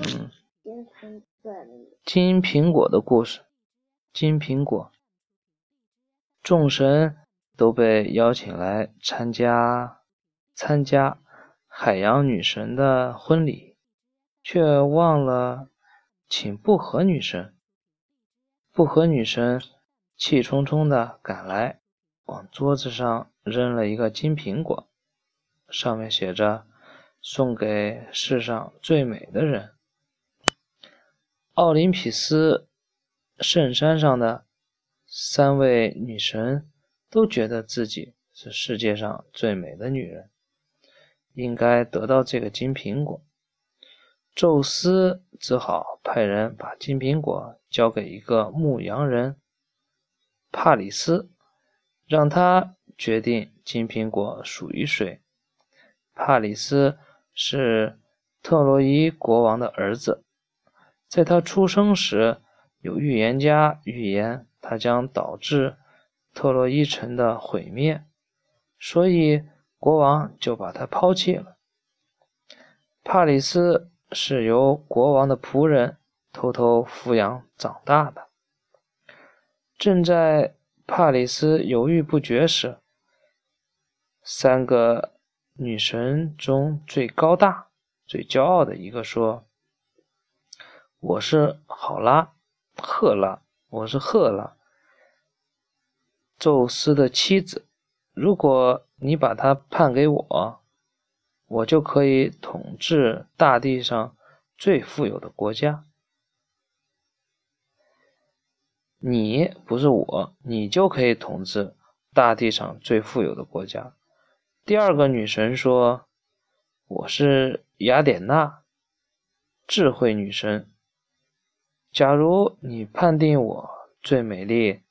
嗯，金苹果的故事。金苹果，众神都被邀请来参加参加海洋女神的婚礼，却忘了请不和女神。不和女神气冲冲的赶来，往桌子上扔了一个金苹果，上面写着。送给世上最美的人。奥林匹斯圣山上的三位女神都觉得自己是世界上最美的女人，应该得到这个金苹果。宙斯只好派人把金苹果交给一个牧羊人帕里斯，让他决定金苹果属于谁。帕里斯。是特洛伊国王的儿子，在他出生时，有预言家预言他将导致特洛伊城的毁灭，所以国王就把他抛弃了。帕里斯是由国王的仆人偷偷抚养长大的。正在帕里斯犹豫不决时，三个。女神中最高大、最骄傲的一个说：“我是好拉，赫拉，我是赫拉，宙斯的妻子。如果你把她判给我，我就可以统治大地上最富有的国家。你不是我，你就可以统治大地上最富有的国家。”第二个女神说：“我是雅典娜，智慧女神。假如你判定我最美丽，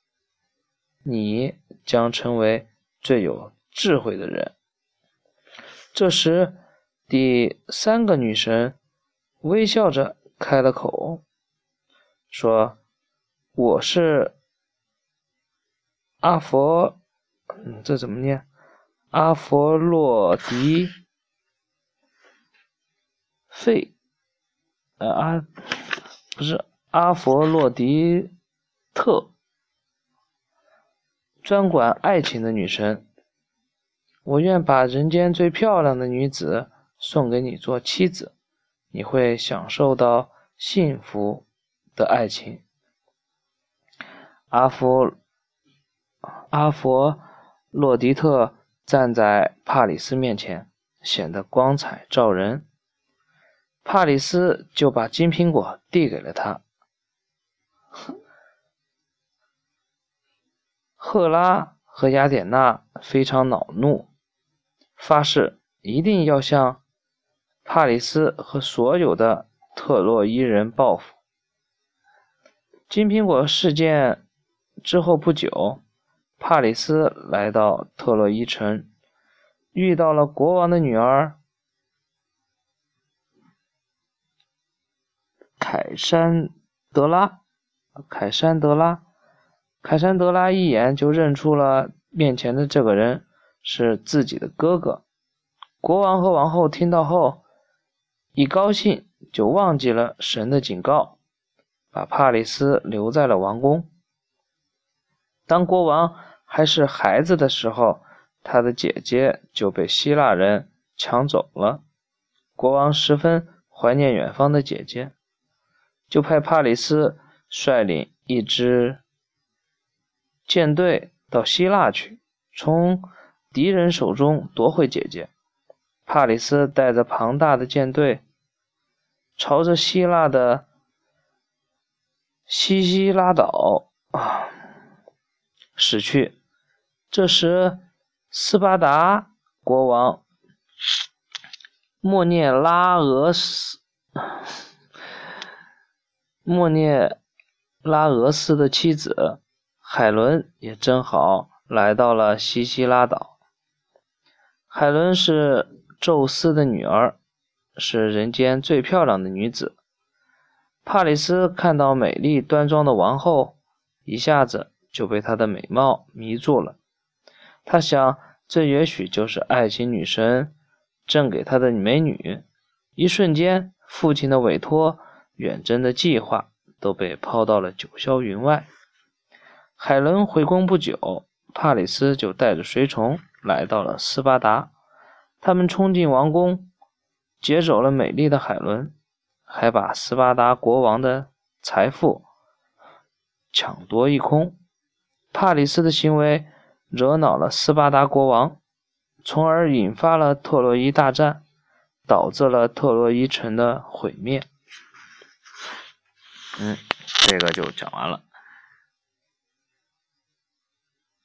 你将成为最有智慧的人。”这时，第三个女神微笑着开了口，说：“我是阿佛，嗯，这怎么念？”阿佛洛狄费，呃阿不是阿佛洛狄特，专管爱情的女神。我愿把人间最漂亮的女子送给你做妻子，你会享受到幸福的爱情。阿佛阿佛洛狄特。站在帕里斯面前，显得光彩照人。帕里斯就把金苹果递给了他。赫拉和雅典娜非常恼怒，发誓一定要向帕里斯和所有的特洛伊人报复。金苹果事件之后不久。帕里斯来到特洛伊城，遇到了国王的女儿凯珊德拉。凯珊德拉，凯珊德拉一眼就认出了面前的这个人是自己的哥哥。国王和王后听到后，一高兴就忘记了神的警告，把帕里斯留在了王宫。当国王还是孩子的时候，他的姐姐就被希腊人抢走了。国王十分怀念远方的姐姐，就派帕里斯率领一支舰队到希腊去，从敌人手中夺回姐姐。帕里斯带着庞大的舰队，朝着希腊的西西拉岛啊。驶去。这时，斯巴达国王莫涅拉俄斯莫涅拉俄斯的妻子海伦也正好来到了西西拉岛。海伦是宙斯的女儿，是人间最漂亮的女子。帕里斯看到美丽端庄的王后，一下子。就被她的美貌迷住了。他想，这也许就是爱情女神赠给他的美女。一瞬间，父亲的委托、远征的计划都被抛到了九霄云外。海伦回宫不久，帕里斯就带着随从来到了斯巴达。他们冲进王宫，劫走了美丽的海伦，还把斯巴达国王的财富抢夺一空。帕里斯的行为惹恼了斯巴达国王，从而引发了特洛伊大战，导致了特洛伊城的毁灭。嗯，这个就讲完了。